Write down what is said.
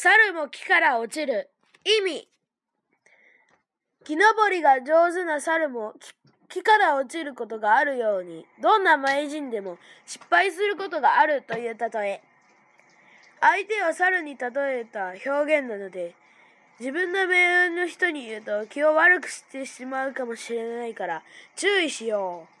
猿も木から落ちる。意味。木登りが上手な猿も木から落ちることがあるように、どんな名人でも失敗することがあるという例え。相手を猿に例えた表現なので、自分の命運の人に言うと気を悪くしてしまうかもしれないから注意しよう。